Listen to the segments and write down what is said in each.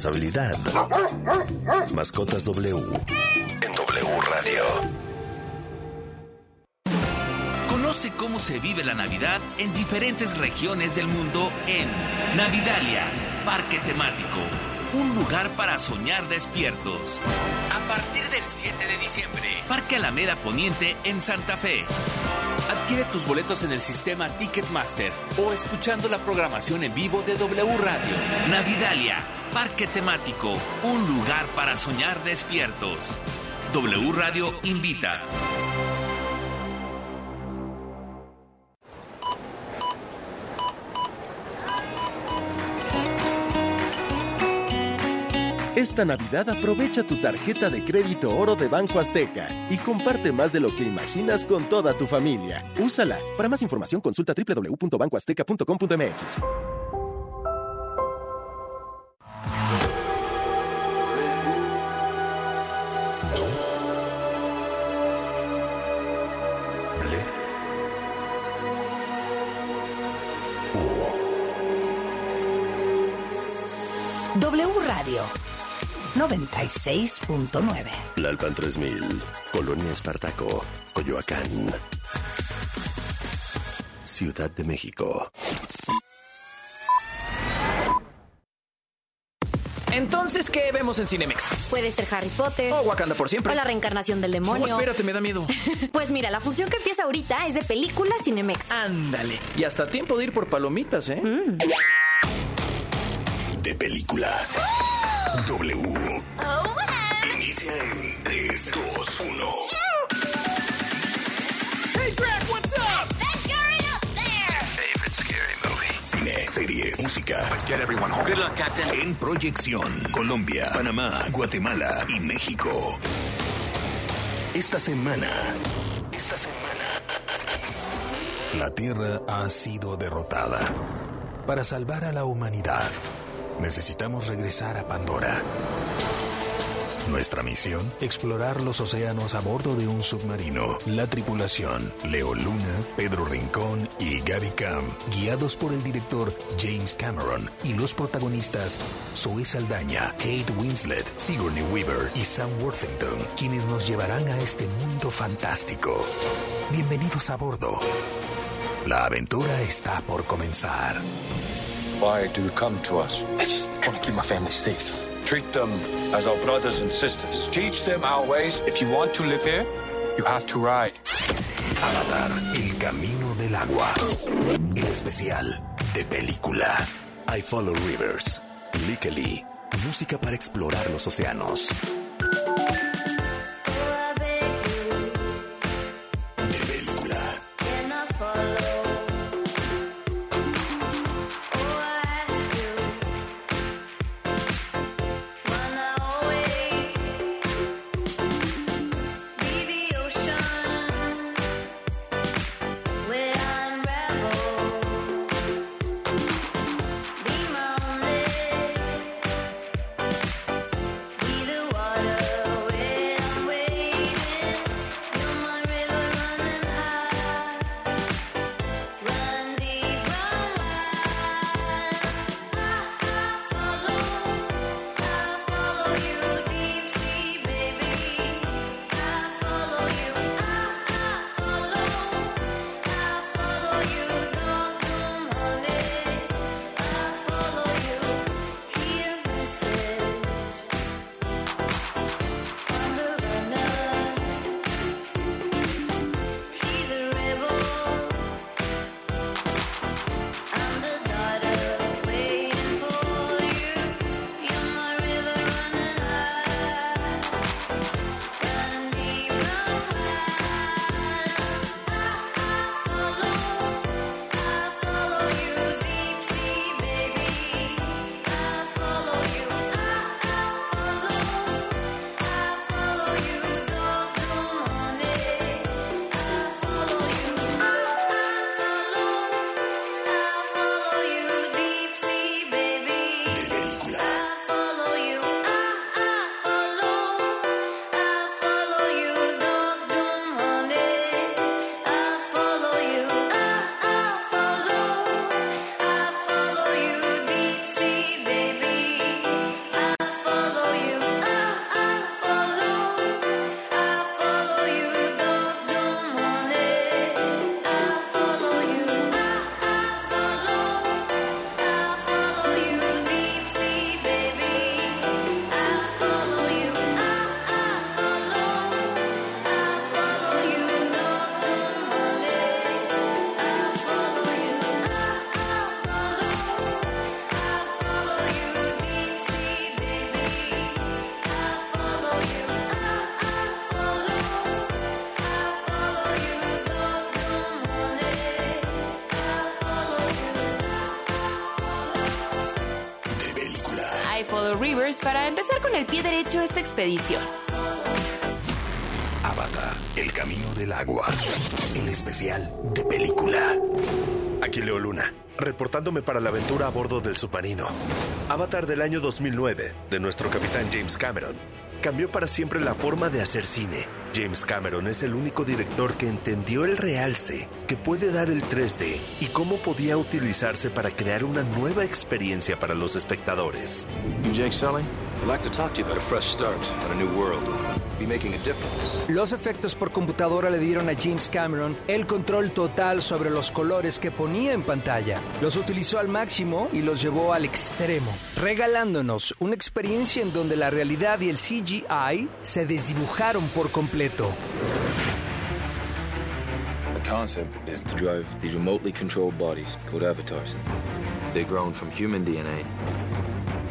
responsabilidad. Mascotas W en W Radio. Conoce cómo se vive la Navidad en diferentes regiones del mundo en Navidalia, parque temático, un lugar para soñar despiertos. A partir del 7 de diciembre, Parque Alameda Poniente en Santa Fe. Adquiere tus boletos en el sistema Ticketmaster o escuchando la programación en vivo de W Radio. Navidalia, parque temático, un lugar para soñar despiertos. W Radio invita. Esta Navidad aprovecha tu tarjeta de crédito oro de Banco Azteca y comparte más de lo que imaginas con toda tu familia. Úsala. Para más información consulta www.bancoazteca.com.mx. 96.9. Lalpan 3000, Colonia Espartaco, Coyoacán. Ciudad de México. Entonces, ¿qué vemos en Cinemex? Puede ser Harry Potter. O Wakanda por siempre. O la reencarnación del demonio. No, espérate, me da miedo. pues mira, la función que empieza ahorita es de película Cinemex. Ándale. Y hasta tiempo de ir por palomitas, ¿eh? Mm. De película. W. Inicia en 3, 2, 1. Hey, Drac, what's up? That guy up there. Favorite scary movie. Cine, series, música. Let's get everyone home. Good luck, Captain. En proyección, Colombia, Panamá, Guatemala y México. Esta semana. Esta semana. La Tierra ha sido derrotada. Para salvar a la humanidad, necesitamos regresar a Pandora. Nuestra misión, explorar los océanos a bordo de un submarino. La tripulación, Leo Luna, Pedro Rincón y Gaby Cam, guiados por el director James Cameron y los protagonistas Zoe Saldaña, Kate Winslet, Sigourney Weaver y Sam Worthington, quienes nos llevarán a este mundo fantástico. Bienvenidos a bordo. La aventura está por comenzar. Why do you come to us? I just want to keep my family safe. Treat them as our brothers and sisters. Teach them our ways. If you want to live here, you have to ride. Avatar, el camino del agua. El especial de película. I Follow Rivers. Lickily. Música para explorar los océanos. Rivers para empezar con el pie derecho esta expedición. Avatar, el camino del agua. El especial de película. Aquí Leo Luna, reportándome para la aventura a bordo del submarino. Avatar del año 2009, de nuestro capitán James Cameron, cambió para siempre la forma de hacer cine. James Cameron es el único director que entendió el realce que puede dar el 3D y cómo podía utilizarse para crear una nueva experiencia para los espectadores. Jake Sully? I'd like to talk to you about a fresh start on a new world. Be making a difference. Los efectos por computadora le dieron a James Cameron el control total sobre los colores que ponía en pantalla. Los utilizó al máximo y los llevó al extremo, regalándonos una experiencia en donde la realidad y el CGI se desdibujaron por completo. The concept is to drive these remotely controlled bodies called avatars. They're grown from human DNA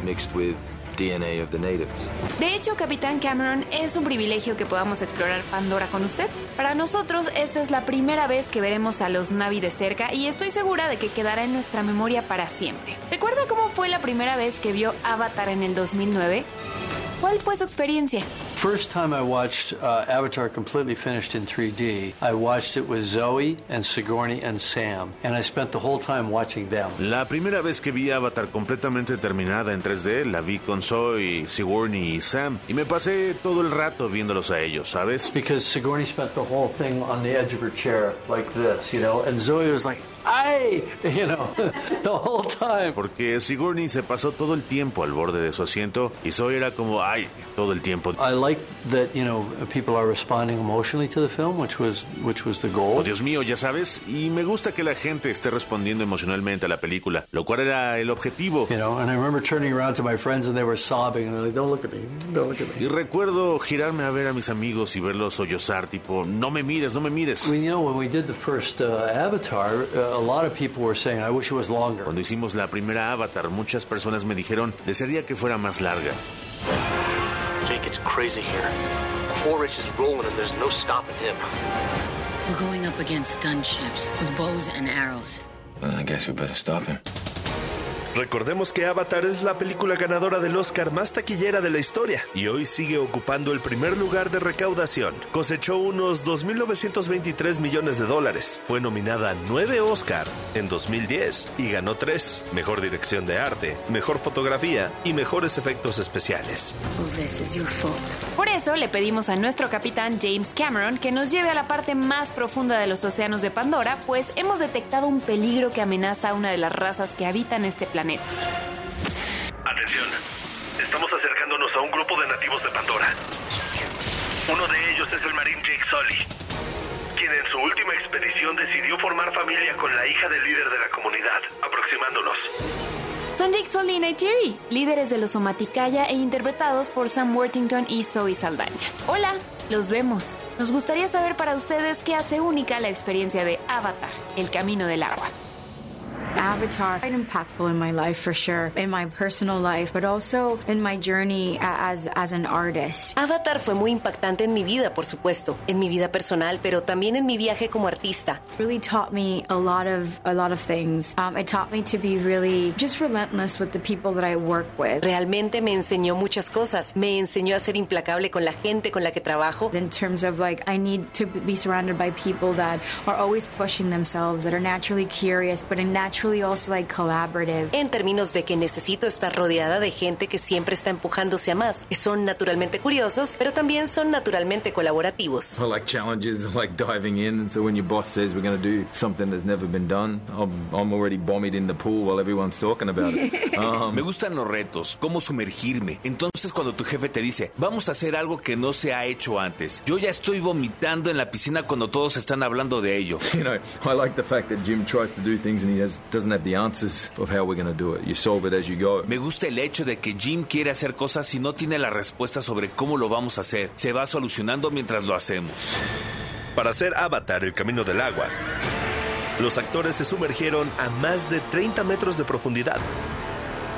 mixed with DNA of the natives. De hecho, Capitán Cameron, es un privilegio que podamos explorar Pandora con usted. Para nosotros, esta es la primera vez que veremos a los Navi de cerca y estoy segura de que quedará en nuestra memoria para siempre. ¿Recuerda cómo fue la primera vez que vio Avatar en el 2009? ¿Cuál fue su experiencia? First time I watched uh, Avatar completely finished in 3D, I watched it with Zoe and Sigourney and Sam, and I spent the whole time watching them. La primera vez que vi Avatar completamente terminada en 3D, la vi con Zoe, Sigourney y Sam, y me pasé todo el rato viéndolos a ellos, ¿sabes? Because Sigourney spent the whole thing on the edge of her chair like this, you know, and Zoe was like, ¡ay! You know, the whole time. Porque Sigourney se pasó todo el tiempo al borde de su asiento y Zoe era como ¡ay! todo el tiempo. I like that, you know, people are responding emotionally to the film, which was which was the goal. Oh, Dios mío, ya sabes, y me gusta que la gente esté respondiendo emocionalmente a la película, lo cual era el objetivo. You know, and I remember turning around to my friends and they were sobbing and they're like, "Don't look at me, don't look at me." Y recuerdo girarme a ver a mis amigos y verlos sollozar, tipo, no me mires, no me mires. Well, you know, when we did the first uh, Avatar, uh, a lot of people were saying, "I wish it was longer." Cuando hicimos la primera Avatar, muchas personas me dijeron, desearía que fuera más larga. Jake, it's crazy here. Quaritch is rolling and there's no stopping him. We're going up against gunships with bows and arrows. Well, I guess we better stop him. Recordemos que Avatar es la película ganadora del Oscar más taquillera de la historia y hoy sigue ocupando el primer lugar de recaudación. Cosechó unos 2.923 millones de dólares. Fue nominada a 9 Oscar en 2010 y ganó 3. Mejor dirección de arte, mejor fotografía y mejores efectos especiales. Por eso le pedimos a nuestro capitán James Cameron que nos lleve a la parte más profunda de los océanos de Pandora, pues hemos detectado un peligro que amenaza a una de las razas que habitan este planeta. Atención, estamos acercándonos a un grupo de nativos de Pandora. Uno de ellos es el marín Jake Sully, quien en su última expedición decidió formar familia con la hija del líder de la comunidad, aproximándonos. Son Jake Sully y Neytiri, líderes de los Somaticaya e interpretados por Sam Worthington y Zoe Saldaña. Hola, los vemos. Nos gustaría saber para ustedes qué hace única la experiencia de Avatar, el camino del agua. Avatar, quite impactful in my life for sure, in my personal life, but also in my journey as, as an artist. Avatar fue muy impactante en mi vida, por supuesto, en mi vida personal, pero también en mi viaje como artista. Really taught me a lot of a lot of things. Um, it taught me to be really just relentless with the people that I work with. Realmente me enseñó muchas cosas. Me enseñó a ser implacable con la gente con la que trabajo. In terms of like, I need to be surrounded by people that are always pushing themselves, that are naturally curious, but in naturally also like collaborative. En términos de que necesito estar rodeada de gente que siempre está empujándose a más, son naturalmente curiosos, pero también son naturalmente colaborativos. I like challenges, I like diving in, and so when your boss says we're going to do something that's never been done, I'm, I'm already bombied in the pool while everyone's talking about it. Um, Me gustan los retos, cómo sumergirme. Entonces cuando tu jefe te dice, vamos a hacer algo que no se ha hecho antes, yo ya estoy vomitando en la piscina cuando todos están hablando de ello. You know, I like the fact that Jim tries to do things and he has, doesn't have the answers of how we're going to do it. You solve it as you go. Me gusta el hecho de que Jim quiere hacer cosas y no tiene la respuesta sobre cómo lo vamos a hacer. Se va solucionando mientras lo hacemos. Para hacer Avatar el camino del agua, los actores se sumergieron a más de 30 metros de profundidad.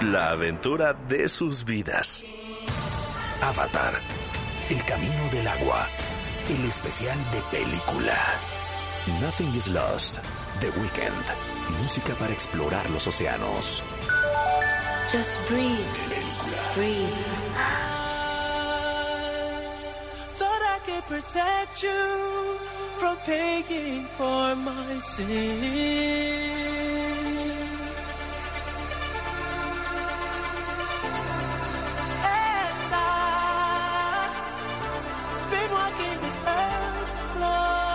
La aventura de sus vidas. Avatar, el camino del agua. El especial de película. Nothing is lost. The Weeknd. Música para explorar los océanos. Just breathe. De película. free. Thought I could protect you from paying for my sins. And I've been walking this earth long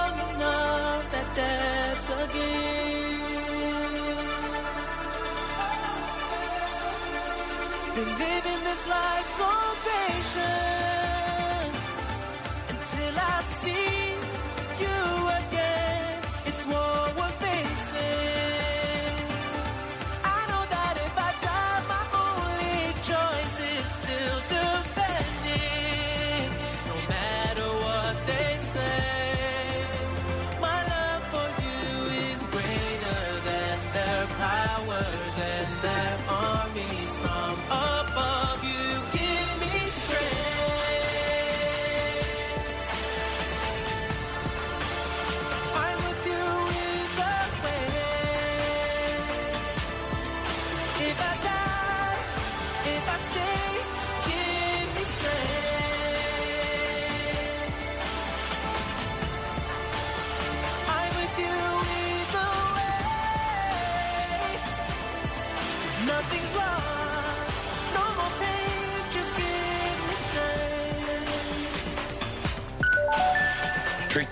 Been living this life so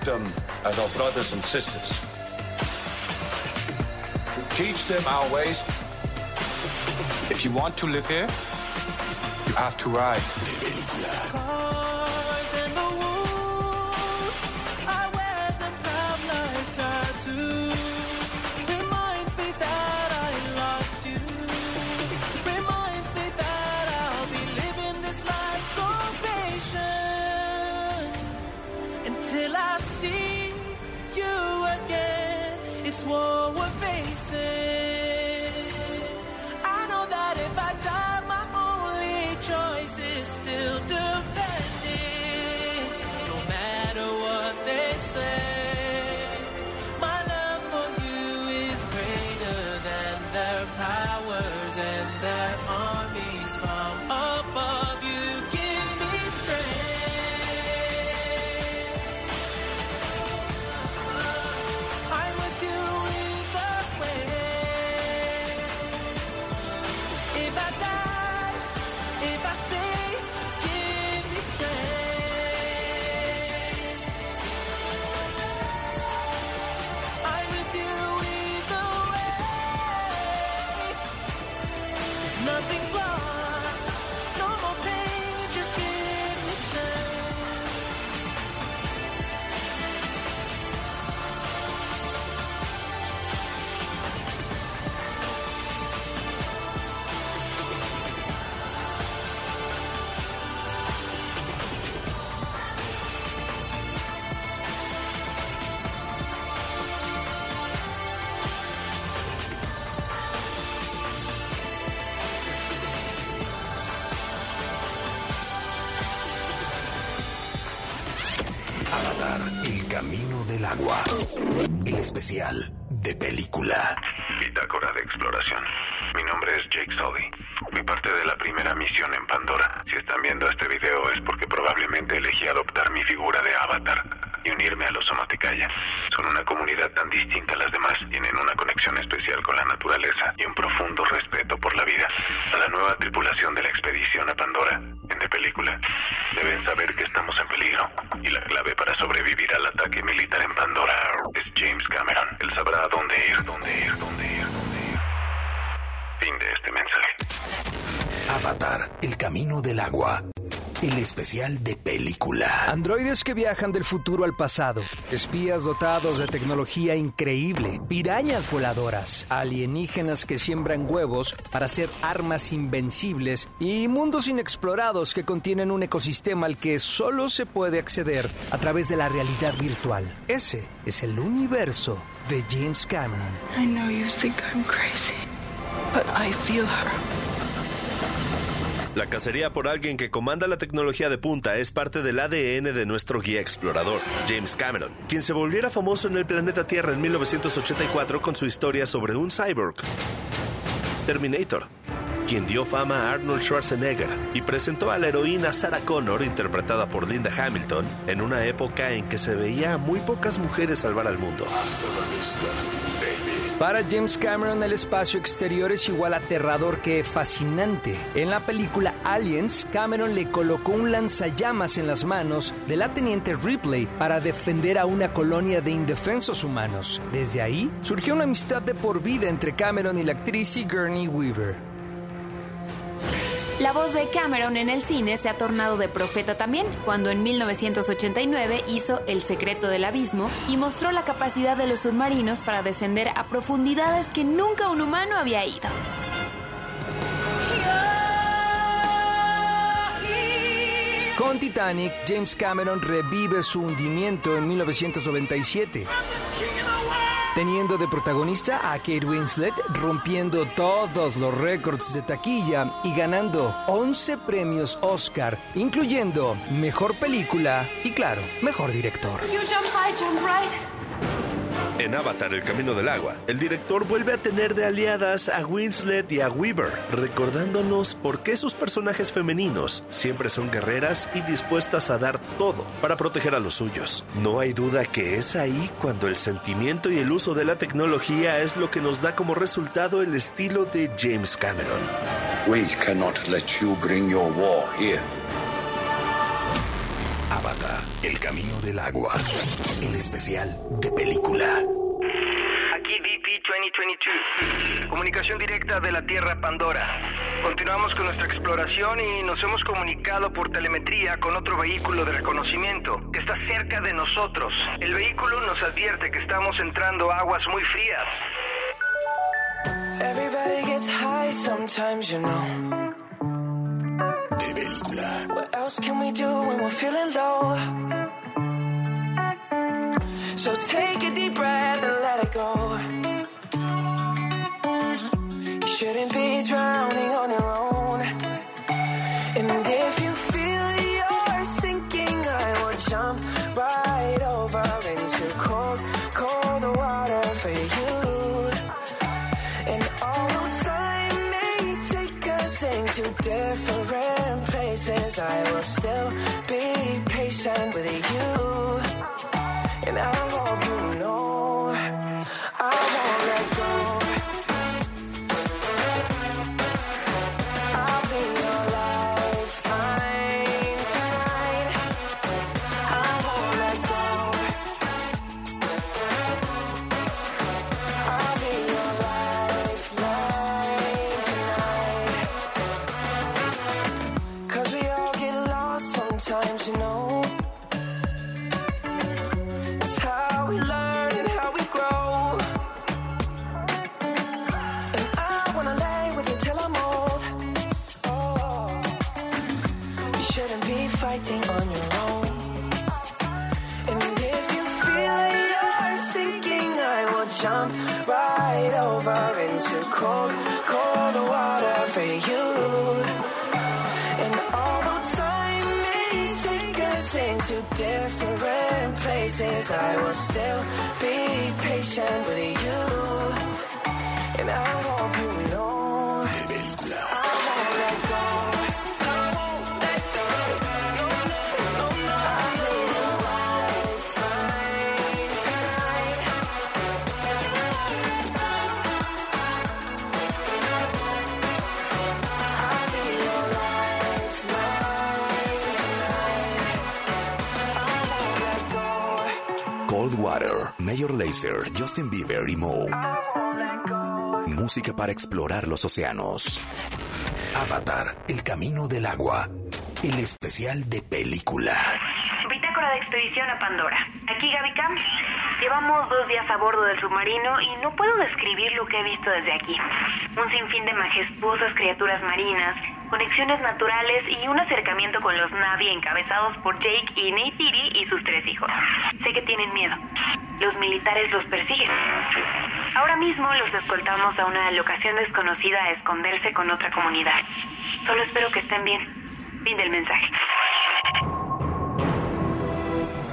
them as our brothers and sisters. Teach them our ways. If you want to live here, you have to ride. And their especial de película. Bitácora de exploración. Mi nombre es Jake Sully. Fui parte de la primera misión en Pandora. Si están viendo este video es porque probablemente elegí adoptar mi figura de avatar y unirme a los Sonoticaya. Son una comunidad tan distinta a las demás. Tienen una conexión especial con la naturaleza y un profundo respeto por la vida. A la nueva tripulación de la expedición a Pandora, película, deben saber que estamos en peligro. Y la clave para sobrevivir al ataque militar en Pandora es James Cameron. Él sabrá dónde ir, dónde ir, dónde ir, dónde ir. Fin de este mensaje. Avatar, el camino del agua. El especial de película. Androides que viajan del futuro al pasado, espías dotados de tecnología increíble, pirañas voladoras, alienígenas que siembran huevos para hacer armas invencibles y mundos inexplorados que contienen un ecosistema al que solo se puede acceder a través de la realidad virtual. Ese es el universo de James Cameron. I know you think I'm crazy, but I feel her. La cacería por alguien que comanda la tecnología de punta es parte del ADN de nuestro guía explorador, James Cameron, quien se volviera famoso en el planeta Tierra en 1984 con su historia sobre un cyborg, Terminator. quien dio fama a Arnold Schwarzenegger y presentó a la heroína Sarah Connor, interpretada por Linda Hamilton, en una época en que se veía a muy pocas mujeres salvar al mundo. Para James Cameron, el espacio exterior es igual aterrador que fascinante. En la película Aliens, Cameron le colocó un lanzallamas en las manos de la teniente Ripley para defender a una colonia de indefensos humanos. Desde ahí surgió una amistad de por vida entre Cameron y la actriz Sigourney Weaver. La voz de Cameron en el cine se ha tornado de profeta también, cuando en 1989 hizo El secreto del abismo y mostró la capacidad de los submarinos para descender a profundidades que nunca un humano había ido. Con Titanic, James Cameron revive su hundimiento en 1997 teniendo de protagonista a Kate Winslet rompiendo todos los récords de taquilla y ganando 11 premios Oscar, incluyendo Mejor Película y claro, Mejor Director. En Avatar, El Camino del Agua, el director vuelve a tener de aliadas a Winslet y a Weaver, recordándonos por qué sus personajes femeninos siempre son guerreras y dispuestas a dar todo para proteger a los suyos. No hay duda que es ahí cuando el sentimiento y el uso de la tecnología es lo que nos da como resultado el estilo de James Cameron. We cannot let you bring your war here. El Camino del Agua. El especial de película. Aquí DP-2022. Comunicación directa de la Tierra Pandora. Continuamos con nuestra exploración y nos hemos comunicado por telemetría con otro vehículo de reconocimiento que está cerca de nosotros. El vehículo nos advierte que estamos entrando a aguas muy frías. Everybody gets high sometimes, you know. What else can we do when we're feeling low? So take a deep breath and let it go. You shouldn't be drowning be patient with lost sometimes, you know. It's how we learn and how we grow. And I wanna lay with you till I'm old. Oh, you shouldn't be fighting on your own. And if you feel you're sinking, I will jump right over into cold I will still be patient with you. And I Major Lazer, Justin Bieber y Moe. Música para explorar los océanos. Avatar, El Camino del Agua. El especial de película. Bitácora de expedición a Pandora. Aquí Gaby Camp. Llevamos dos días a bordo del submarino y no puedo describir lo que he visto desde aquí. Un sinfín de majestuosas criaturas marinas, conexiones naturales y un acercamiento con los Navi encabezados por Jake y Neytiri y sus tres hijos. Sé que tienen miedo. Los militares los persiguen. Ahora mismo los escoltamos a una locación desconocida a esconderse con otra comunidad. Solo espero que estén bien. Fin del mensaje.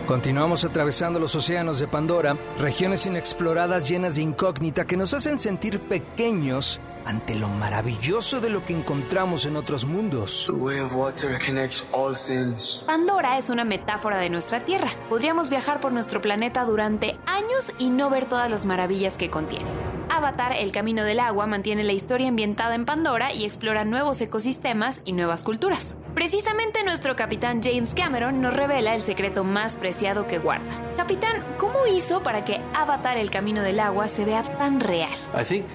Continuamos atravesando los océanos de Pandora, regiones inexploradas llenas de incógnita que nos hacen sentir pequeños ante lo maravilloso de lo que encontramos en otros mundos. Pandora es una metáfora de nuestra Tierra. Podríamos viajar por nuestro planeta durante años y no ver todas las maravillas que contiene. Avatar, El Camino del Agua, mantiene la historia ambientada en Pandora y explora nuevos ecosistemas y nuevas culturas. Precisamente nuestro capitán James Cameron nos revela el secreto más preciado que guarda. Capitán, ¿cómo hizo para que Avatar, El Camino del Agua se vea tan real? I think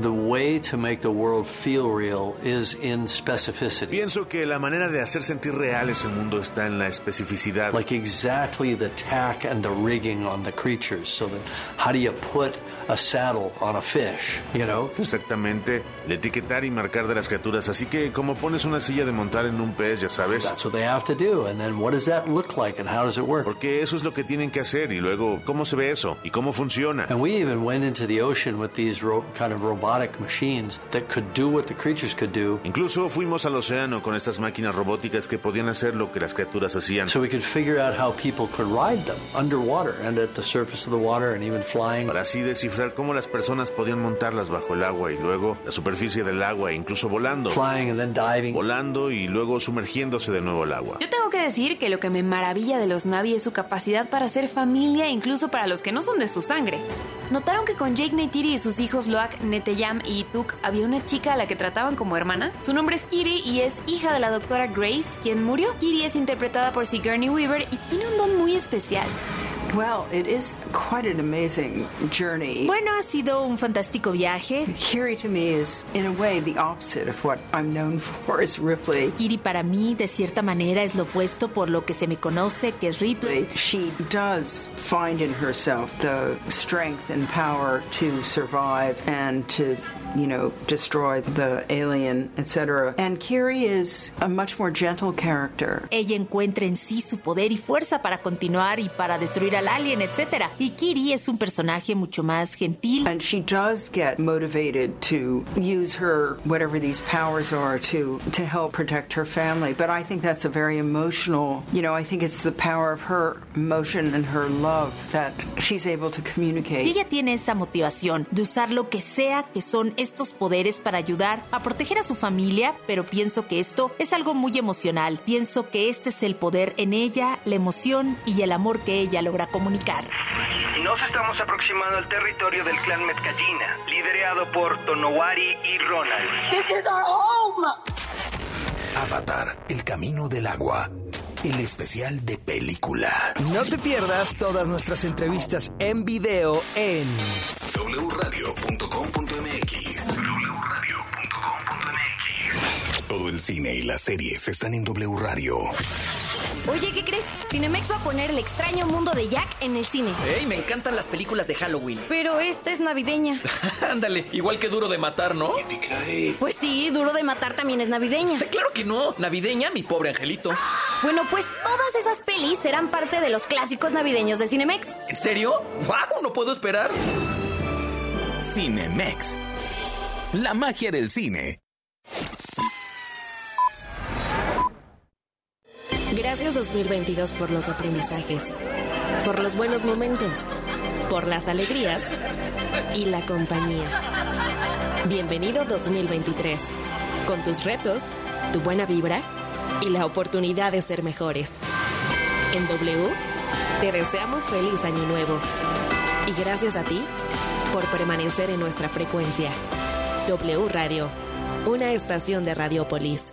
the way to make the world feel real is in specificity. Pienso que la manera de hacer sentir real ese mundo está en la especificidad. Like exactly the tack and the rigging on the creatures. So that how do you put a saddle on a fish, you know? Exactamente, el etiquetar y marcar de las criaturas. Así que como pones una silla de montar en un pez, ya sabes. That's what they have to do. And then what does that look like and how does it work? Porque eso es lo que tienen que hacer y luego cómo se ve eso y cómo funciona. And we even went into the ocean with these ro- kind of robotic machines that could do what the creatures could do. Incluso fuimos al océano con estas máquinas robóticas que podían hacer lo que las criaturas hacían. So we could figure out how people could ride them underwater and at the surface of the water and even flying. Para así descifrar cómo las personas podían montarlas bajo el agua y luego la superficie del agua, e incluso volando. Flying and then diving. Volando y luego sumergiéndose de nuevo al agua. Yo tengo que decir que lo que me maravilla de los Navi es su capacidad para ser familia incluso para los que no son de su sangre. ¿Notaron que con Jake Neytiri y sus hijos Loak, Neteyam y Tuk había una chica a la que trataban como hermana? Su nombre es Kiri y es hija de la doctora Grace, quien murió. Kiri es interpretada por Sigourney Weaver y tiene un don muy especial. Well, it is quite an amazing journey. Bueno, ha sido un fantástico viaje. Kiri to me is, in a way, the opposite of what I'm known for as Ripley. Kiri para mí, de cierta manera, es lo opuesto por lo que se me conoce, que es Ripley. She does find in herself the strength and power to survive and to you know, destroy the alien, etc. And Kiri is a much more gentle character. Ella encuentra en sí su poder y fuerza para continuar y para destruir al alien, etc. Y Kiri es un personaje mucho más gentil. And she does get motivated to use her whatever these powers are to to help protect her family. But I think that's a very emotional, you know, I think it's the power of her emotion and her love that she's able to communicate. Y ella tiene esa motivación de usar lo que sea que son estos poderes para ayudar a proteger a su familia, pero pienso que esto es algo muy emocional. Pienso que este es el poder en ella, la emoción y el amor que ella logra comunicar. Nos estamos aproximando al territorio del clan Metkallina, liderado por Tonowari y Ronald. This is our home. Avatar, El Camino del Agua. El especial de película. No te pierdas todas nuestras entrevistas en video en wradio.com.mx. Todo el cine y las series están en W Radio. Oye, ¿qué crees? Cinemex va a poner El extraño mundo de Jack en el cine. ¡Ey! Me encantan las películas de Halloween. Pero esta es navideña. Ándale, igual que Duro de Matar, ¿no? Pues sí, Duro de Matar también es navideña. Claro que no. Navideña, mi pobre angelito. Bueno, pues todas esas pelis serán parte de los clásicos navideños de Cinemex. ¿En serio? ¡Wow! No puedo esperar. Cinemex. La magia del cine. Gracias 2022 por los aprendizajes, por los buenos momentos, por las alegrías y la compañía. Bienvenido 2023, con tus retos, tu buena vibra y la oportunidad de ser mejores. En W, te deseamos feliz año nuevo. Y gracias a ti por permanecer en nuestra frecuencia. W Radio, una estación de Radiopolis.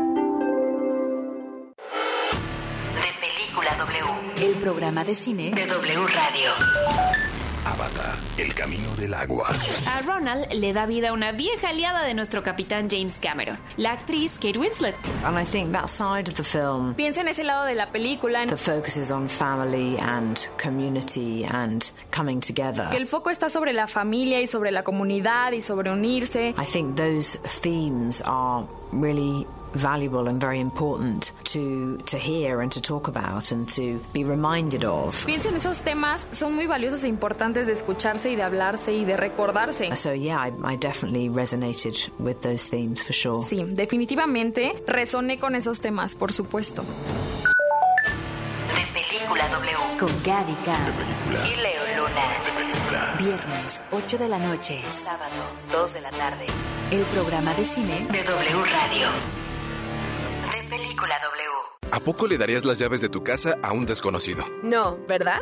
El programa de cine de W Radio. Avatar, el camino del agua. A Ronald le da vida una vieja aliada de nuestro capitán James Cameron, la actriz Kate Winslet. And I think that side of the film, Pienso en ese lado de la película, the focus is on family and community and coming together. que el foco está sobre la familia y sobre la comunidad y sobre unirse. I think those themes are really valuable and very important to to hear and to talk about and to be reminded of. Pienso en esos temas, son muy valiosos e importantes de escucharse y de hablarse y de recordarse. So yeah, I, I definitely resonated with those themes for sure. Sí, definitivamente resoné con esos temas, por supuesto. De Película W con Gaby y Leo Luna. Viernes, 8 de la noche. Sábado, 2 de la tarde. El programa de cine de W Radio. Película W. ¿A poco le darías las llaves de tu casa a un desconocido? No, ¿verdad?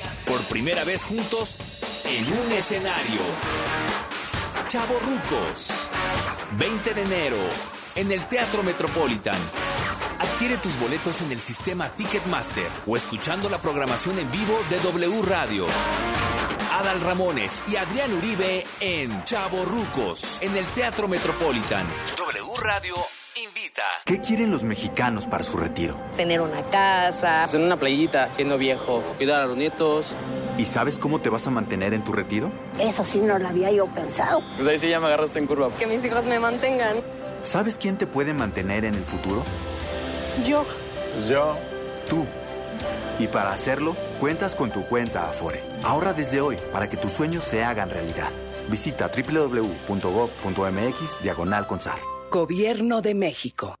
Por primera vez juntos en un escenario. Chavo Rucos. 20 de enero en el Teatro Metropolitan. Adquiere tus boletos en el sistema Ticketmaster o escuchando la programación en vivo de W Radio. Adal Ramones y Adrián Uribe en Chavo Rucos en el Teatro Metropolitan. W Radio invita. ¿Qué quieren los mexicanos para su retiro? Tener una casa. En una playita, siendo viejo, cuidar a los nietos. ¿Y sabes cómo te vas a mantener en tu retiro? Eso sí no lo había yo pensado. Pues ahí sí ya me agarraste en curva. Que mis hijos me mantengan. ¿Sabes quién te puede mantener en el futuro? Yo. Pues yo. Tú. Y para hacerlo, cuentas con tu cuenta Afore. Ahorra desde hoy para que tus sueños se hagan realidad. Visita www.gov.mx diagonal consar. Gobierno de México.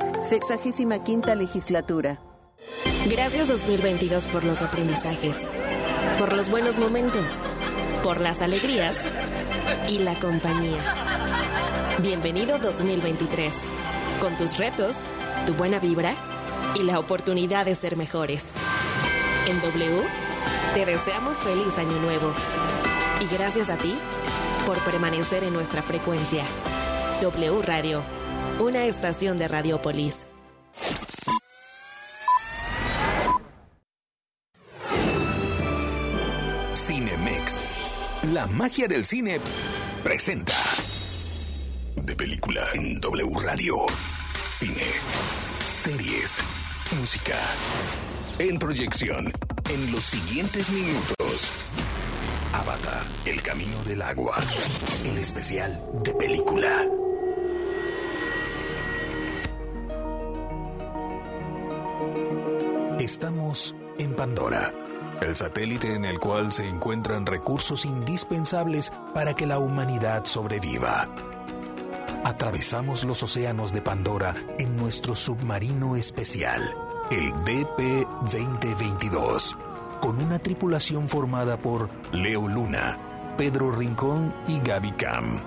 Sexagésima quinta legislatura. Gracias 2022 por los aprendizajes, por los buenos momentos, por las alegrías y la compañía. Bienvenido 2023, con tus retos, tu buena vibra y la oportunidad de ser mejores. En W, te deseamos feliz año nuevo. Y gracias a ti por permanecer en nuestra frecuencia. W Radio, una estación de Radiopolis. Cinemex. La magia del cine presenta. De película en W Radio. Cine. Series. Música. En proyección. En los siguientes minutos. Avatar, el camino del agua. El especial de película. Estamos en Pandora. el satélite en el cual se encuentran recursos indispensables para que la humanidad sobreviva. Atravesamos los océanos de Pandora en nuestro submarino especial, el DP-2022, con una tripulación formada por Leo Luna, Pedro Rincón y Gaby Cam.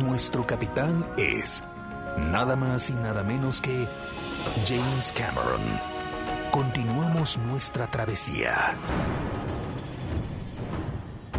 Nuestro capitán es nada más y nada menos que James Cameron. Continuamos nuestra travesía.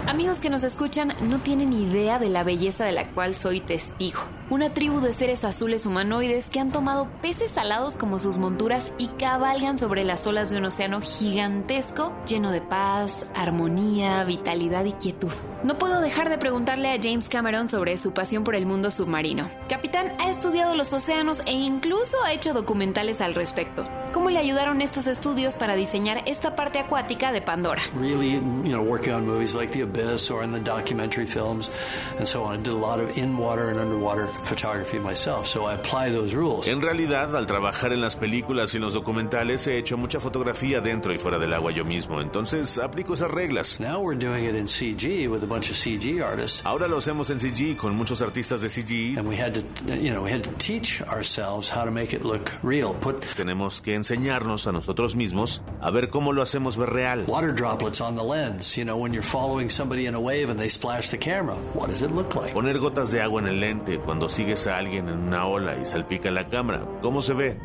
Amigos que nos escuchan no tienen idea de la belleza de la cual soy testigo. Una tribu de seres azules humanoides que han tomado peces salados como sus monturas y cabalgan sobre las olas de un océano gigantesco lleno de paz, armonía, vitalidad y quietud. No puedo dejar de preguntarle a James Cameron sobre su pasión por el mundo submarino. Capitán ha estudiado los océanos e incluso ha hecho documentales al respecto. ¿Cómo le ayudaron estos estudios para diseñar esta parte acuática de Pandora? Really, you know, working on movies like The Abyss or in the documentary films and so on. I did a lot of in-water and underwater photography myself, so I apply those rules. En realidad, al trabajar en las películas y en los documentales, he hecho mucha fotografía dentro y fuera del agua yo mismo, entonces aplico esas reglas. Now we're doing it in CG with a bunch of CG artists. Ahora lo hacemos en CG con muchos artistas de CG. And we had to, you know, we had to teach ourselves how to make it look real. Put Tenemos que enseñarnos a nosotros mismos a ver cómo lo hacemos ver real. water droplets on the lens. You know, when you're following somebody in a wave and they splash the camera, what does it look like? Poner gotas de agua en el lente cuando sigues a alguien en una ola y salpica la cámara. ¿Cómo se ve?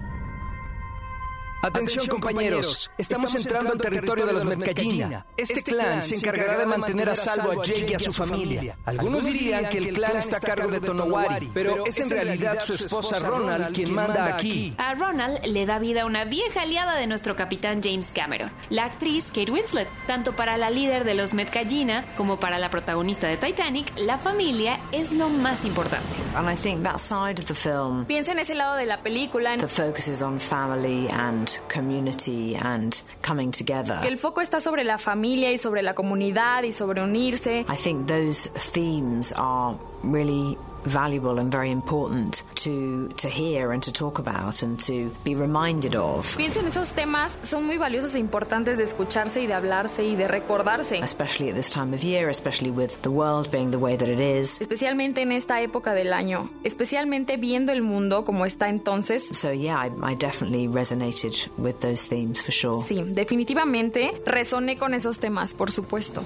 Atención compañeros, estamos entrando al territorio de los Metcallina. Este clan se encargará de mantener a salvo a Jake y a su familia. Algunos dirían que el clan está a cargo de Tonowari, pero es en realidad su esposa Ronald quien manda aquí. A Ronald le da vida una vieja aliada de nuestro capitán James Cameron, la actriz Kate Winslet. Tanto para la líder de los Metcallina como para la protagonista de Titanic, la familia es lo más importante. And I think that side of the film, Pienso en ese lado de la película, the focus is on family and community and coming together. el foco está sobre la familia y sobre la comunidad y sobre unirse. I think those themes are really valuable and very important to to hear and to talk about and to be reminded of. Pienso en esos temas, son muy valiosos e importantes de escucharse y de hablarse y de recordarse. Especially at this time of year, especially with the world being the way that it is. Especialmente en esta época del año, especialmente viendo el mundo como está entonces. So yeah, I, I definitely resonated with those themes for sure. Sí, definitivamente resoné con esos temas, por supuesto.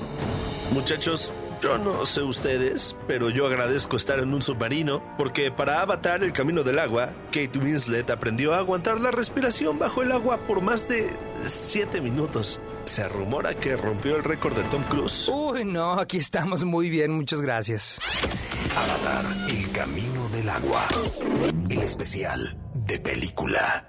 Muchachos, yo no sé ustedes, pero yo agradezco estar en un submarino porque para Avatar el camino del agua, Kate Winslet aprendió a aguantar la respiración bajo el agua por más de 7 minutos. Se rumora que rompió el récord de Tom Cruise. Uy, no, aquí estamos muy bien, muchas gracias. Avatar, el camino del agua. El especial de película.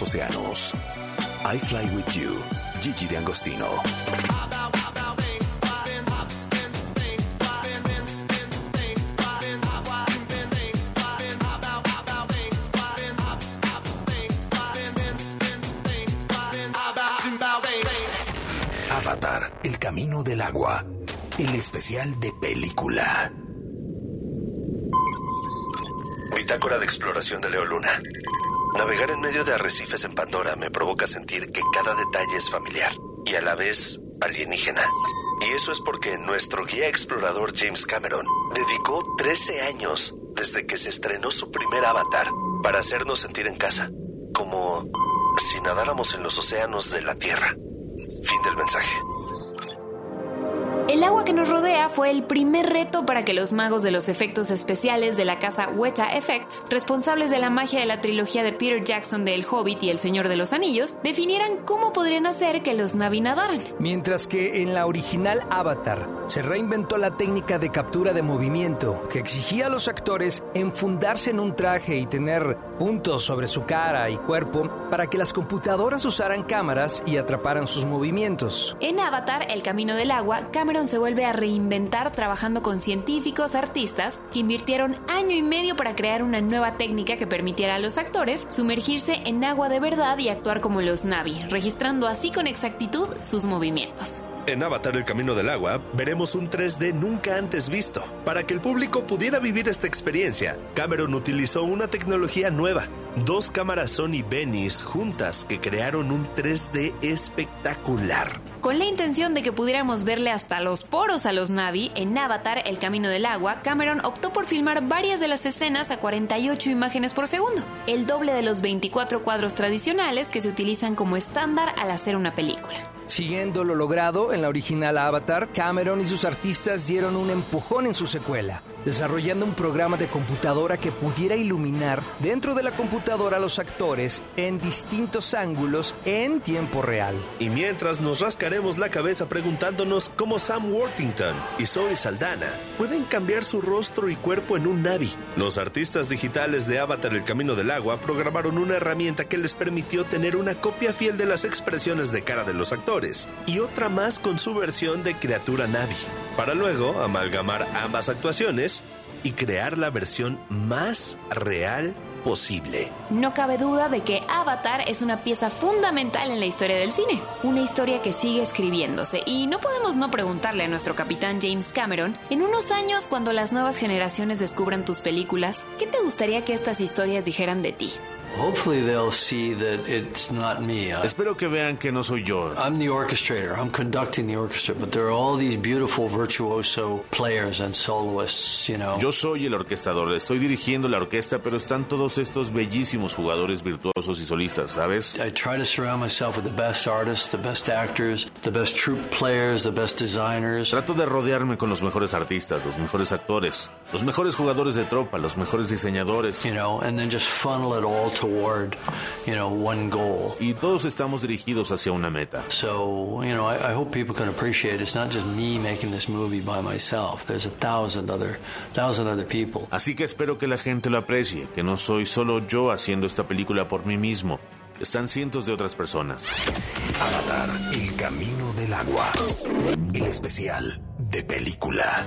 Los océanos. I Fly With You, Gigi de Angostino. Avatar, El Camino del Agua, el especial de película. Bitácora de exploración de Leo Luna. Navegar en medio de arrecifes en Pandora me provoca sentir que cada detalle es familiar y a la vez alienígena. Y eso es porque nuestro guía explorador James Cameron dedicó 13 años desde que se estrenó su primer avatar para hacernos sentir en casa, como si nadáramos en los océanos de la Tierra. Fin del mensaje. El agua que nos rodea fue el primer reto para que los magos de los efectos especiales de la casa Weta Effects, responsables de la magia de la trilogía de Peter Jackson de El Hobbit y El Señor de los Anillos, definieran cómo podrían hacer que los Navi nadaran. Mientras que en la original Avatar se reinventó la técnica de captura de movimiento que exigía a los actores enfundarse en un traje y tener puntos sobre su cara y cuerpo para que las computadoras usaran cámaras y atraparan sus movimientos. En Avatar, El Camino del Agua, Cameron se vuelve a reinventar trabajando con científicos artistas que invirtieron año y medio para crear una nueva técnica que permitiera a los actores sumergirse en agua de verdad y actuar como los Navi, registrando así con exactitud sus movimientos. En Avatar El Camino del Agua veremos un 3D nunca antes visto. Para que el público pudiera vivir esta experiencia, Cameron utilizó una tecnología nueva. Dos cámaras Sony Venice juntas que crearon un 3D espectacular. Con la intención de que pudiéramos verle hasta los poros a los Navi, en Avatar El Camino del Agua, Cameron optó por filmar varias de las escenas a 48 imágenes por segundo, el doble de los 24 cuadros tradicionales que se utilizan como estándar al hacer una película. Siguiendo lo logrado en la original Avatar, Cameron y sus artistas dieron un empujón en su secuela, desarrollando un programa de computadora que pudiera iluminar dentro de la computadora a los actores en distintos ángulos en tiempo real. Y mientras nos rascaremos la cabeza preguntándonos cómo Sam Worthington y Zoe Saldana pueden cambiar su rostro y cuerpo en un Navi. Los artistas digitales de Avatar El Camino del Agua programaron una herramienta que les permitió tener una copia fiel de las expresiones de cara de los actores y otra más con su versión de criatura Navi, para luego amalgamar ambas actuaciones y crear la versión más real posible. No cabe duda de que Avatar es una pieza fundamental en la historia del cine, una historia que sigue escribiéndose y no podemos no preguntarle a nuestro capitán James Cameron, en unos años cuando las nuevas generaciones descubran tus películas, ¿qué te gustaría que estas historias dijeran de ti? Hopefully they'll see that it's not me. I- Espero que vean que no soy yo. I'm the orchestrator. I'm conducting the orchestra, but there are all these beautiful virtuoso players and soloists, you know. Yo soy el orquestador, estoy dirigiendo la orquesta, pero están todos estos bellísimos jugadores virtuosos y solistas, ¿sabes? I try to surround myself with the best artists, the best actors, the best troupe players, the best designers. Trato de rodearme con los mejores artistas, los mejores actores, los mejores jugadores de tropa, los mejores diseñadores. You know, and then just funnel it all toward, you know, one goal. Y todos estamos dirigidos hacia una meta. So, you know, I, I hope people can appreciate it's not just me making this movie by myself. There's a thousand other, thousand other people. Así que espero que la gente lo aprecie, que no soy solo yo haciendo esta película por mí mismo. Están cientos de otras personas. Avatar, El Camino del Agua. El especial de película.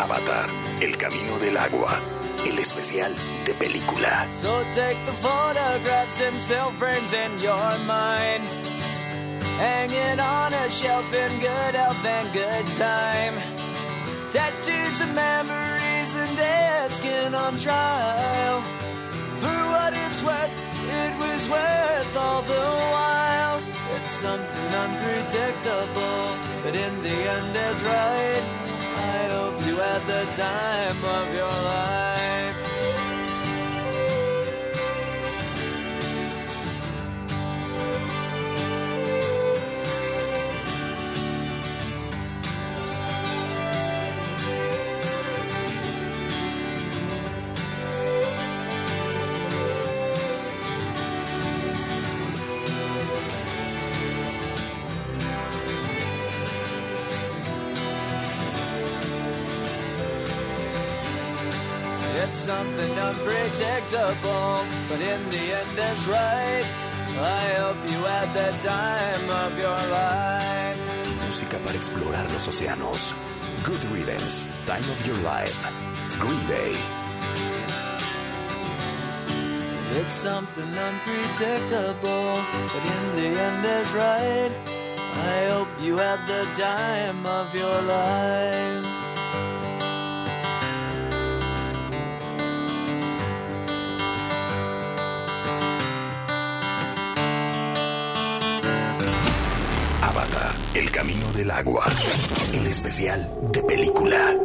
Avatar, El Camino del Agua, el especial de película. So take the photographs and still frames in your mind. Hanging on a shelf in good health and good time. Tattoos and memories and dead skin on trial. For what it's worth, it was worth all the while. It's something unpredictable, but in the end is right had the time of your life. Unpredictable, but in the end it's right. I hope you had the time of your life. Música para explorar los océanos. Good Riddance, Time of Your Life. Green Day. It's something unpredictable, but in the end it's right. I hope you had the time of your life. El Camino del Agua. El especial de película.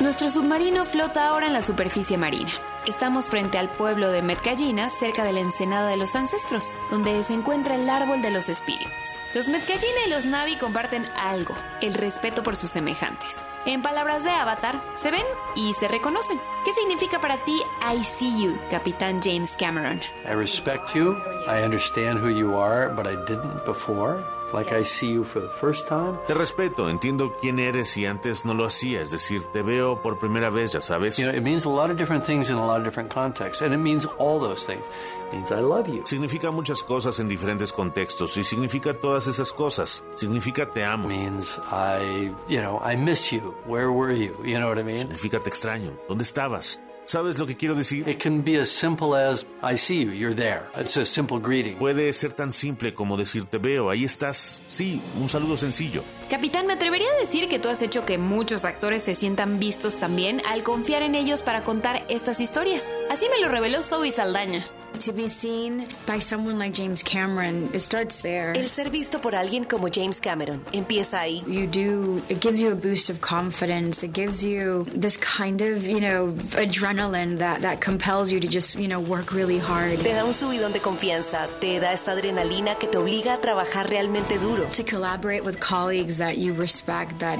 Nuestro submarino flota ahora en la superficie marina. Estamos frente al pueblo de Metcallina, cerca de la ensenada de los ancestros, donde se encuentra el árbol de los espíritus. Los Metcallina y los Navi comparten algo, el respeto por sus semejantes. En palabras de Avatar, se ven y se reconocen. ¿Qué significa para ti I see you, Capitán James Cameron? I respect you. I understand who you are, but I didn't before. Like I see you for the first time. Te respeto, entiendo quién eres y antes no lo hacía, es decir, te veo por primera vez, ya sabes. You know, it means a lot of different things in a lot of different contexts, and it means all those things. It means I love you. Significa muchas cosas en diferentes contextos y significa todas esas cosas. Significa te amo. means I, you know, I miss you. Where were you? You know what I mean? Significa te extraño. ¿Dónde estabas? ¿Sabes lo que quiero decir? It can be as simple as I see you, you're there. It's a simple greeting. Puede ser tan simple como decir te veo, ahí estás. Sí, un saludo sencillo. Capitán, me atrevería a decir que tú has hecho que muchos actores se sientan vistos también al confiar en ellos para contar estas historias. Así me lo reveló Zoe Saldaña. To be seen by someone like James Cameron, it starts there. El ser visto por alguien como James Cameron empieza ahí. You do, it gives you a boost of confidence. It gives you this kind of, you know, adrenaline that, that compels you to just, you know, work really hard. Te da un subidón de confianza, te da esta adrenalina que te obliga a trabajar realmente duro. To collaborate with colleagues that you respect that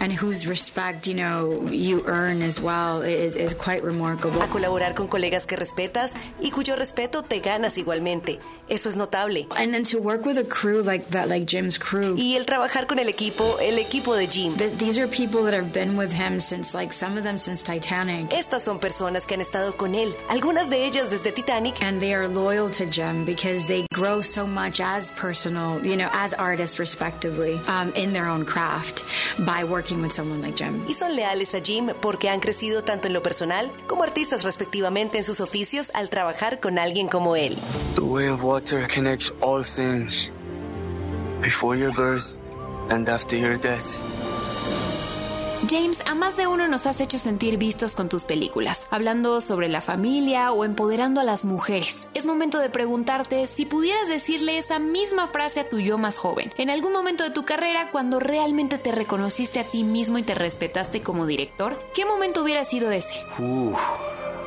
and whose respect, you know, you earn as well is, is quite remarkable. A colaborar con colegas que respetas y cuyo respeto te ganas igualmente. Eso es notable. And then to work with a crew like that, like Jim's crew. Y el trabajar con el equipo, el equipo de Jim. Th- these are people that have been with him since, like, some of them since Titanic. Estas son personas que han estado con él, algunas de ellas desde Titanic. And they are loyal to Jim because they grow so much as personal, you know, as artists respectively, um, in their own craft by working with someone like Jim. Y son leales a Jim porque han crecido tanto en lo personal como artistas respectivamente en sus oficios al trabajar con alguien como él. The way of water connects all things. Before your birth and after your death. James, a más de uno nos has hecho sentir vistos con tus películas, hablando sobre la familia o empoderando a las mujeres. Es momento de preguntarte si pudieras decirle esa misma frase a tu yo más joven, en algún momento de tu carrera cuando realmente te reconociste a ti mismo y te respetaste como director, ¿qué momento hubiera sido ese?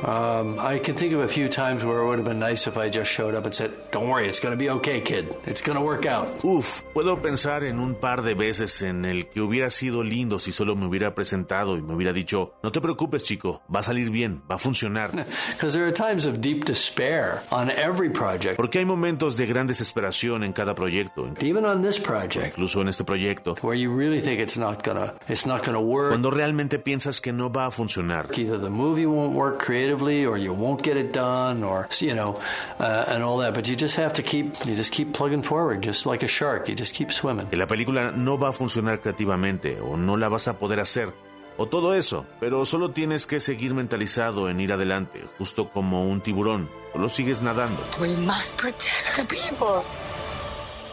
Um, I can think of a few times where it would have been nice if I just showed up and said, "Don't worry, it's going to be okay, kid. It's going to work out." Uf, puedo pensar en un par de veces en el que hubiera sido lindo si solo me hubiera presentado y me hubiera dicho, no te preocupes chico, va a salir bien, va a funcionar. Because there are times of deep despair on every project. Porque hay momentos de gran desesperación en cada proyecto, Even on this project, incluso en este proyecto, where you really think it's not gonna, it's not gonna work. cuando realmente piensas que no va a funcionar. Either the movie won't work creatively, or you won't get it done, or you know, uh, and all that. But you just have to keep, you just keep plugging forward, just like a shark. You just keep swimming. La película no va a funcionar creativamente o no la vas a poder hacer. O todo eso, pero solo tienes que seguir mentalizado en ir adelante, justo como un tiburón. Solo sigues nadando. We must protect the people.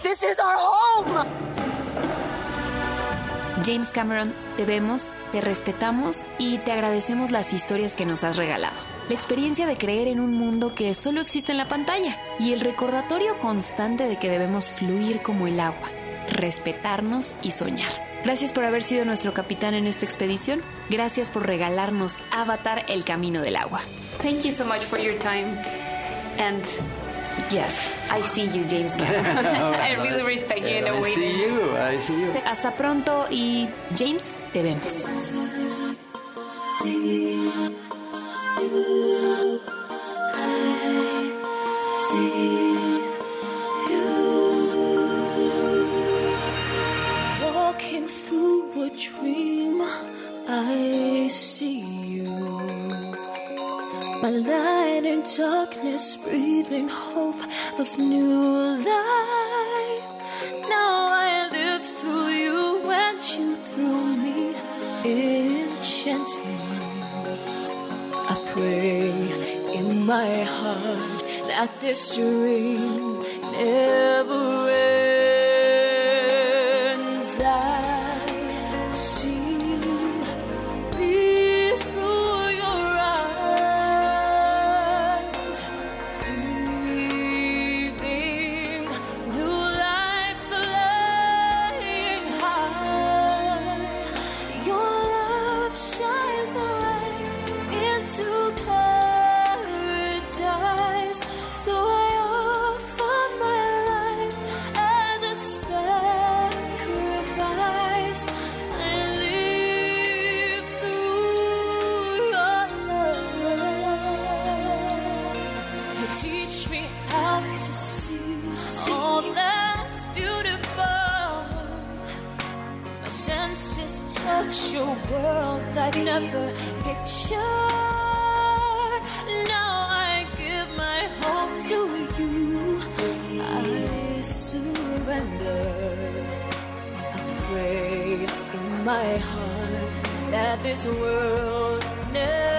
This is our home. James Cameron, te vemos, te respetamos y te agradecemos las historias que nos has regalado. La experiencia de creer en un mundo que solo existe en la pantalla y el recordatorio constante de que debemos fluir como el agua. respetarnos y soñar. Gracias por haber sido nuestro capitán en esta expedición. Gracias por regalarnos Avatar El Camino del Agua. Thank you so much for your time. And yes, I see you, James Cameron. Oh, I really respect you in a way. I see you, I see you. Hasta pronto y James, te vemos. Walking through a dream, I see you. My light in darkness, breathing hope of new life. Now I live through you and you through me, enchanting. I pray in my heart that this dream never my heart that this world never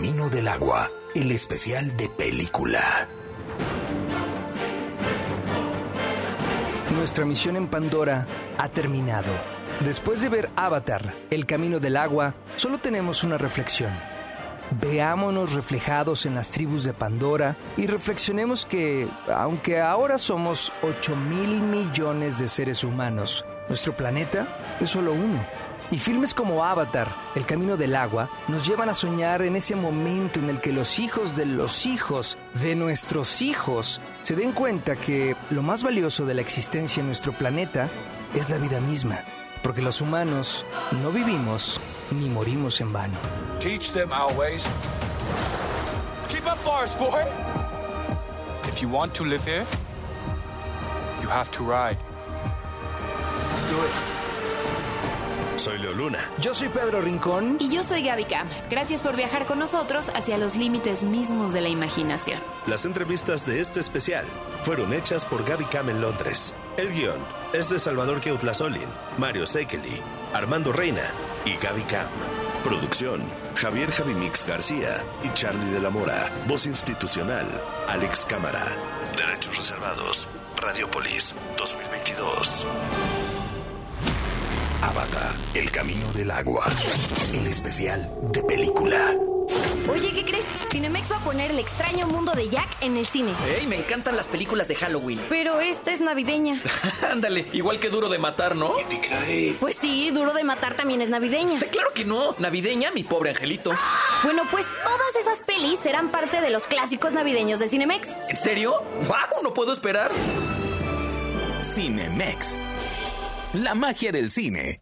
Camino del Agua, el especial de película. Nuestra misión en Pandora ha terminado. Después de ver Avatar, El Camino del Agua, solo tenemos una reflexión. Veámonos reflejados en las tribus de Pandora y reflexionemos que, aunque ahora somos 8 mil millones de seres humanos, nuestro planeta es solo uno. Y filmes como Avatar, El Camino del Agua, nos llevan a soñar en ese momento en el que los hijos de los hijos de nuestros hijos se den cuenta que lo más valioso de la existencia en nuestro planeta es la vida misma, porque los humanos no vivimos ni morimos en vano. Teach them our ways. Keep up, Forest Boy. If you want to live here, you have to ride. Let's do it. Soy Leo Luna. Yo soy Pedro Rincón. Y yo soy Gaby Cam. Gracias por viajar con nosotros hacia los límites mismos de la imaginación. Las entrevistas de este especial fueron hechas por Gaby Cam en Londres. El guion es de Salvador Keutlazolin, Mario Sekeli, Armando Reina y Gaby Cam. Producción, Javier Javimix García y Charlie de la Mora. Voz institucional, Alex Cámara. Derechos reservados, Radiopolis 2022. Avatar, El Camino del Agua. El especial de película. Oye, ¿qué crees? Cinemex va a poner El extraño mundo de Jack en el cine. ¡Ey! Me encantan las películas de Halloween. Pero esta es navideña. Ándale, igual que Duro de Matar, ¿no? Pues sí, Duro de Matar también es navideña. Claro que no. Navideña, mi pobre angelito. Bueno, pues todas esas pelis serán parte de los clásicos navideños de Cinemex. ¿En serio? ¡Wow! No puedo esperar. Cinemex. La magia del cine.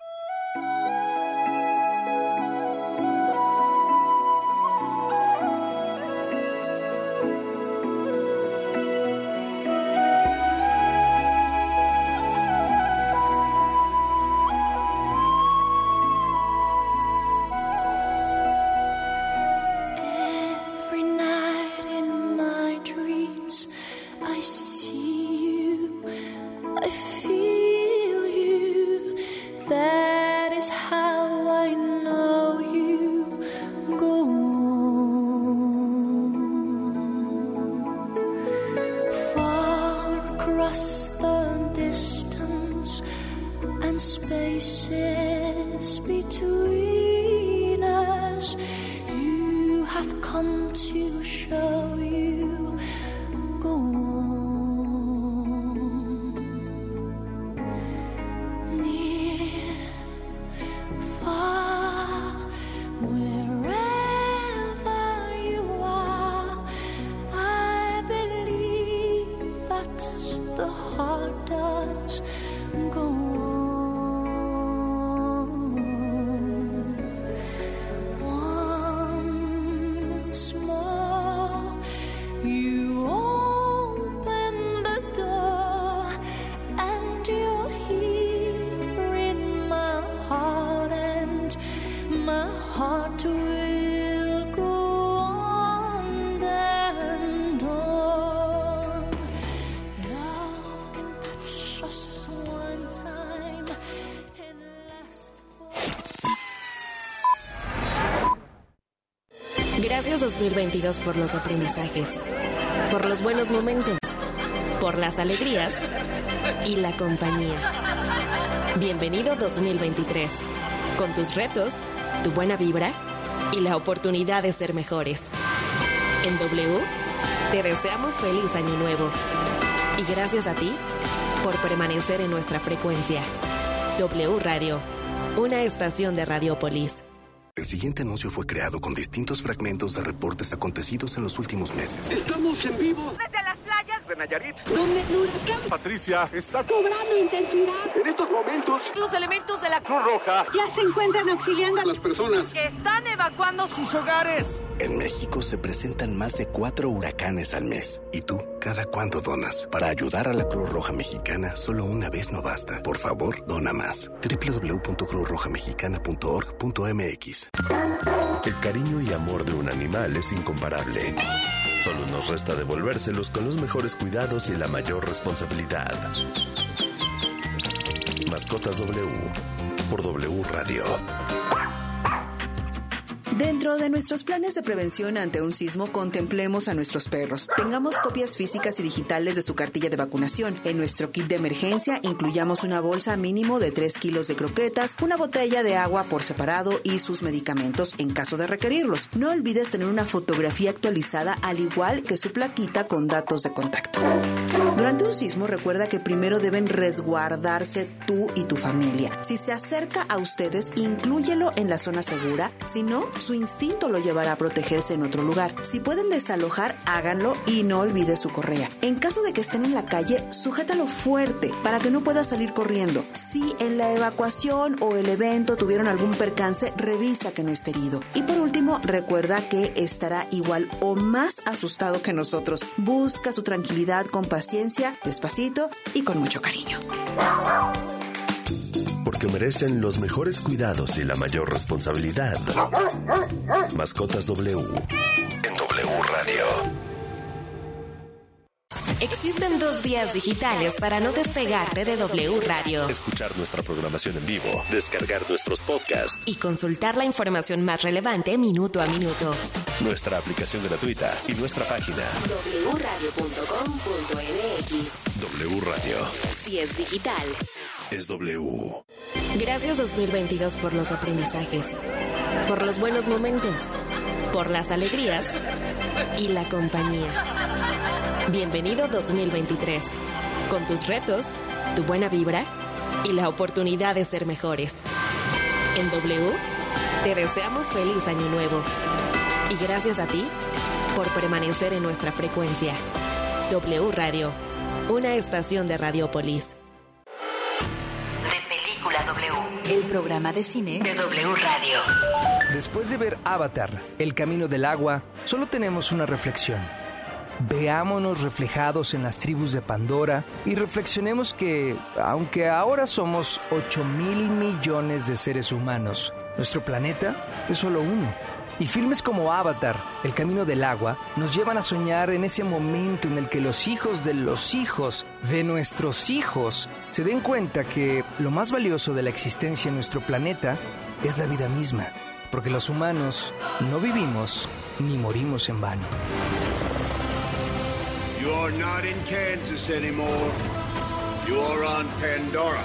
2022 por los aprendizajes, por los buenos momentos, por las alegrías y la compañía. Bienvenido 2023, con tus retos, tu buena vibra y la oportunidad de ser mejores. En W, te deseamos feliz año nuevo. Y gracias a ti por permanecer en nuestra frecuencia. W Radio, una estación de Radiopolis. El siguiente anuncio fue creado con distintos fragmentos de reportes acontecidos en los últimos meses. Estamos en vivo Desde las playas de Nayarit, donde el huracán Patricia está cobrando intensidad. En estos momentos, los elementos de la Cruz Roja ya se encuentran auxiliando a las personas que están evacuando sus hogares. En México se presentan más de cuatro huracanes al mes. ¿Y tú, cada cuándo donas? Para ayudar a la Cruz Roja Mexicana, solo una vez no basta. Por favor, dona más. www.cruzrojamexicana.org.mx El cariño y amor de un animal es incomparable. Solo nos resta devolvérselos con los mejores cuidados y la mayor responsabilidad. Mascotas W por W Radio. Dentro de nuestros planes de prevención ante un sismo, contemplemos a nuestros perros. Tengamos copias físicas y digitales de su cartilla de vacunación. En nuestro kit de emergencia incluyamos una bolsa mínimo de 3 kilos de croquetas, una botella de agua por separado y sus medicamentos en caso de requerirlos. No olvides tener una fotografía actualizada al igual que su plaquita con datos de contacto. Durante un sismo recuerda que primero deben resguardarse tú y tu familia. Si se acerca a ustedes, inclúyelo en la zona segura. Si no, su instinto lo llevará a protegerse en otro lugar. Si pueden desalojar, háganlo y no olvides su correa. En caso de que estén en la calle, sujétalo fuerte para que no pueda salir corriendo. Si en la evacuación o el evento tuvieron algún percance, revisa que no esté herido. Y por último, recuerda que estará igual o más asustado que nosotros. Busca su tranquilidad con paciencia, despacito y con mucho cariño. Porque merecen los mejores cuidados y la mayor responsabilidad. Mascotas W. En W Radio. Existen dos vías digitales para no despegarte de W Radio Escuchar nuestra programación en vivo. Descargar nuestros podcasts. y consultar la información más relevante minuto a minuto. Nuestra aplicación gratuita y nuestra página. wradio.com.mx W Radio. Si es digital. Es W. Gracias 2022 por los aprendizajes, por los buenos momentos, por las alegrías y la compañía. Bienvenido 2023, con tus retos, tu buena vibra y la oportunidad de ser mejores. En W, te deseamos feliz año nuevo. Y gracias a ti por permanecer en nuestra frecuencia. W Radio, una estación de Radiopolis. El programa de cine de W Radio. Después de ver Avatar, El Camino del Agua, solo tenemos una reflexión. Veámonos reflejados en las tribus de Pandora y reflexionemos que, aunque ahora somos 8 mil millones de seres humanos, nuestro planeta es solo uno. Y filmes como Avatar, El Camino del Agua, nos llevan a soñar en ese momento en el que los hijos de los hijos de nuestros hijos se den cuenta que lo más valioso de la existencia en nuestro planeta es la vida misma, porque los humanos no vivimos ni morimos en vano. You are not in Kansas anymore. You are on Pandora.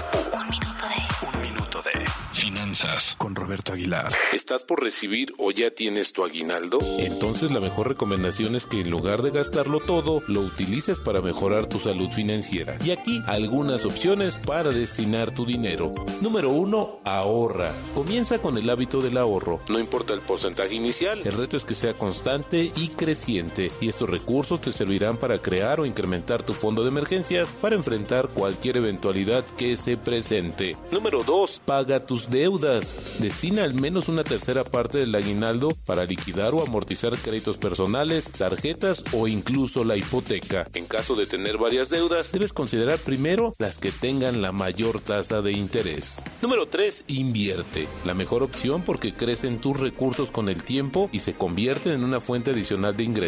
finanzas con Roberto Aguilar. ¿Estás por recibir o ya tienes tu aguinaldo? Entonces la mejor recomendación es que en lugar de gastarlo todo, lo utilices para mejorar tu salud financiera. Y aquí algunas opciones para destinar tu dinero. Número 1. Ahorra. Comienza con el hábito del ahorro. No importa el porcentaje inicial, el reto es que sea constante y creciente. Y estos recursos te servirán para crear o incrementar tu fondo de emergencias para enfrentar cualquier eventualidad que se presente. Número 2. Paga tus deudas. Destina al menos una tercera parte del aguinaldo para liquidar o amortizar créditos personales, tarjetas o incluso la hipoteca. En caso de tener varias deudas, debes considerar primero las que tengan la mayor tasa de interés. Número 3. Invierte. La mejor opción porque crecen tus recursos con el tiempo y se convierten en una fuente adicional de ingresos.